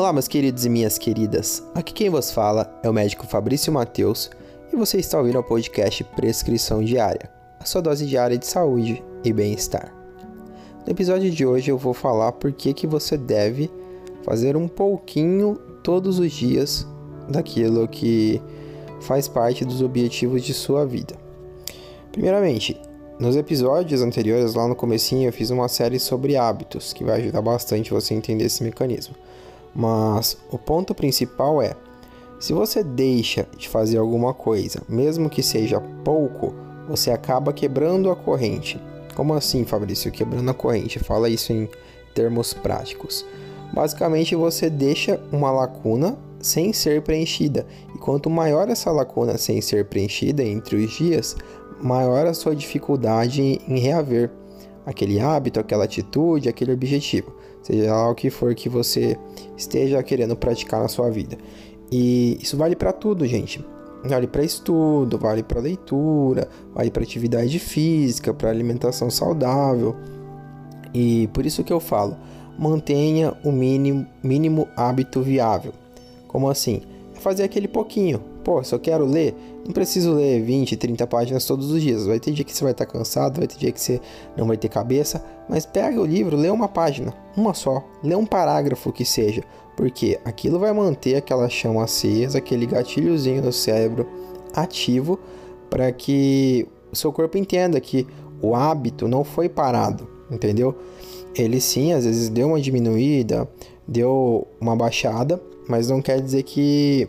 Olá, meus queridos e minhas queridas. Aqui quem vos fala é o médico Fabrício Mateus e você está ouvindo o podcast Prescrição Diária, a sua dose diária de saúde e bem-estar. No episódio de hoje eu vou falar por que, que você deve fazer um pouquinho todos os dias daquilo que faz parte dos objetivos de sua vida. Primeiramente, nos episódios anteriores, lá no comecinho, eu fiz uma série sobre hábitos, que vai ajudar bastante você a entender esse mecanismo. Mas o ponto principal é, se você deixa de fazer alguma coisa, mesmo que seja pouco, você acaba quebrando a corrente. Como assim, Fabrício? Quebrando a corrente? Fala isso em termos práticos. Basicamente, você deixa uma lacuna sem ser preenchida. E quanto maior essa lacuna sem ser preenchida entre os dias, maior a sua dificuldade em reaver aquele hábito, aquela atitude, aquele objetivo, seja o que for que você esteja querendo praticar na sua vida. E isso vale para tudo, gente. Vale para estudo, vale para leitura, vale para atividade física, para alimentação saudável. E por isso que eu falo, mantenha o mínimo, mínimo hábito viável. Como assim? É fazer aquele pouquinho. Pô, eu quero ler, não preciso ler 20, 30 páginas todos os dias. Vai ter dia que você vai estar cansado, vai ter dia que você não vai ter cabeça, mas pega o livro, lê uma página, uma só, lê um parágrafo que seja, porque aquilo vai manter aquela chama acesa, aquele gatilhozinho no cérebro ativo para que o seu corpo entenda que o hábito não foi parado, entendeu? Ele sim, às vezes deu uma diminuída, deu uma baixada, mas não quer dizer que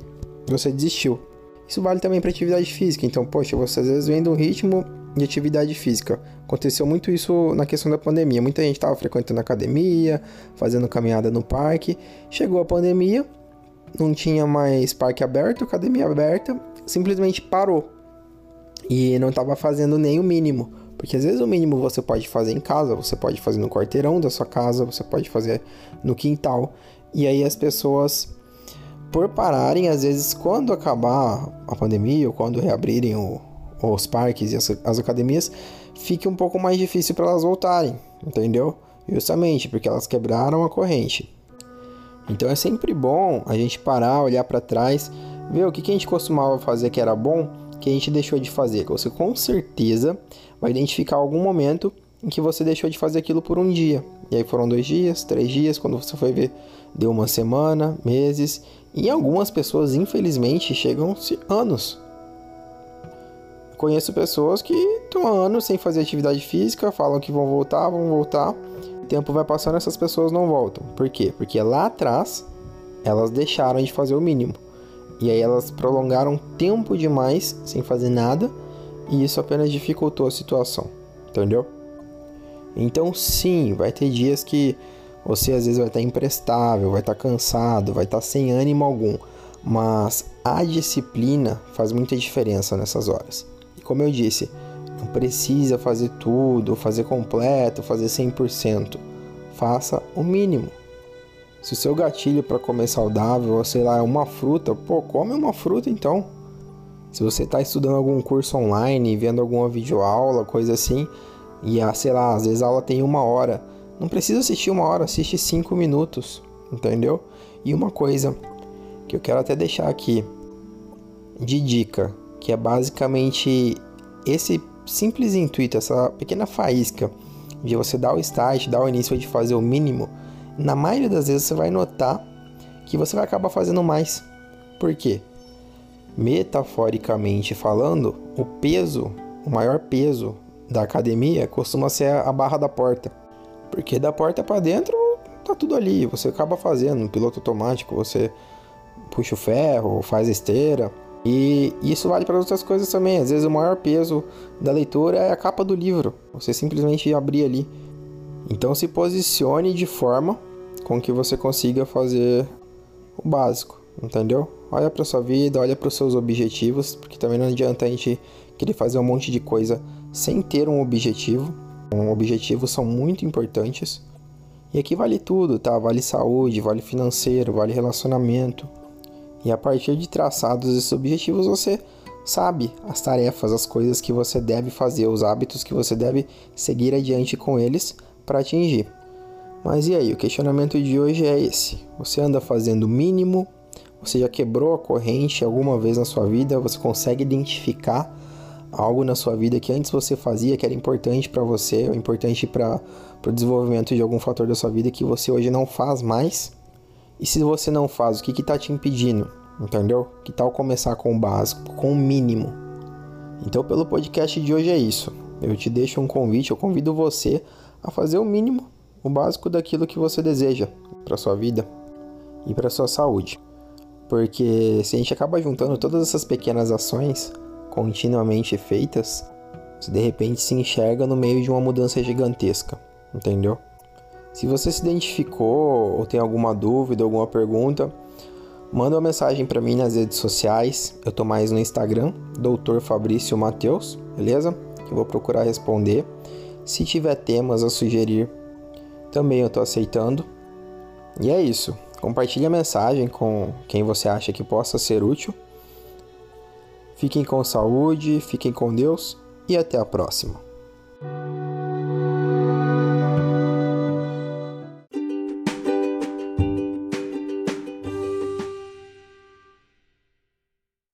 você desistiu. Isso vale também para atividade física. Então, poxa, você às vezes vem de um ritmo de atividade física. Aconteceu muito isso na questão da pandemia. Muita gente estava frequentando academia, fazendo caminhada no parque. Chegou a pandemia, não tinha mais parque aberto, academia aberta, simplesmente parou. E não estava fazendo nem o mínimo. Porque às vezes o mínimo você pode fazer em casa, você pode fazer no quarteirão da sua casa, você pode fazer no quintal. E aí as pessoas por pararem, às vezes, quando acabar a pandemia ou quando reabrirem o, os parques e as, as academias, fique um pouco mais difícil para elas voltarem, entendeu? Justamente porque elas quebraram a corrente. Então é sempre bom a gente parar, olhar para trás, ver o que, que a gente costumava fazer que era bom, que a gente deixou de fazer. Você com certeza vai identificar algum momento em que você deixou de fazer aquilo por um dia. E aí foram dois dias, três dias, quando você foi ver, deu uma semana, meses, e algumas pessoas, infelizmente, chegam-se anos. Conheço pessoas que estão anos sem fazer atividade física, falam que vão voltar, vão voltar. O tempo vai passando, essas pessoas não voltam. Por quê? Porque lá atrás elas deixaram de fazer o mínimo. E aí elas prolongaram tempo demais sem fazer nada, e isso apenas dificultou a situação. Entendeu? Então, sim, vai ter dias que você às vezes vai estar imprestável, vai estar cansado, vai estar sem ânimo algum, mas a disciplina faz muita diferença nessas horas. E como eu disse, não precisa fazer tudo, fazer completo, fazer 100%. Faça o mínimo. Se o seu gatilho para comer saudável, ou sei lá, é uma fruta, pô, come uma fruta então. Se você está estudando algum curso online, vendo alguma videoaula, coisa assim, e a, sei lá, às vezes a aula tem uma hora, não precisa assistir uma hora, assiste cinco minutos, entendeu? E uma coisa que eu quero até deixar aqui de dica, que é basicamente esse simples intuito, essa pequena faísca de você dar o start, dar o início de fazer o mínimo, na maioria das vezes você vai notar que você vai acabar fazendo mais. Por quê? Metaforicamente falando, o peso, o maior peso da academia costuma ser a barra da porta. Porque da porta para dentro tá tudo ali, você acaba fazendo no piloto automático, você puxa o ferro, faz esteira. E isso vale para outras coisas também. Às vezes o maior peso da leitura é a capa do livro. Você simplesmente abrir ali. Então se posicione de forma com que você consiga fazer o básico, entendeu? Olha para sua vida, olha para os seus objetivos, porque também não adianta a gente querer fazer um monte de coisa sem ter um objetivo. Objetivos são muito importantes. E aqui vale tudo, tá? Vale saúde, vale financeiro, vale relacionamento. E a partir de traçados esses objetivos, você sabe as tarefas, as coisas que você deve fazer, os hábitos que você deve seguir adiante com eles para atingir. Mas e aí, o questionamento de hoje é esse: você anda fazendo o mínimo? Você já quebrou a corrente alguma vez na sua vida? Você consegue identificar algo na sua vida que antes você fazia que era importante para você, ou importante para o desenvolvimento de algum fator da sua vida que você hoje não faz mais? E se você não faz, o que está te impedindo? Entendeu? Que tal começar com o básico, com o mínimo? Então, pelo podcast de hoje é isso. Eu te deixo um convite, eu convido você a fazer o mínimo o básico daquilo que você deseja para sua vida e para sua saúde. Porque se a gente acaba juntando todas essas pequenas ações continuamente feitas, você de repente se enxerga no meio de uma mudança gigantesca, entendeu? Se você se identificou ou tem alguma dúvida, alguma pergunta, manda uma mensagem para mim nas redes sociais. Eu tô mais no Instagram, Dr. Fabrício Mateus, beleza? Eu vou procurar responder. Se tiver temas a sugerir também eu estou aceitando. E é isso. Compartilhe a mensagem com quem você acha que possa ser útil. Fiquem com saúde, fiquem com Deus e até a próxima.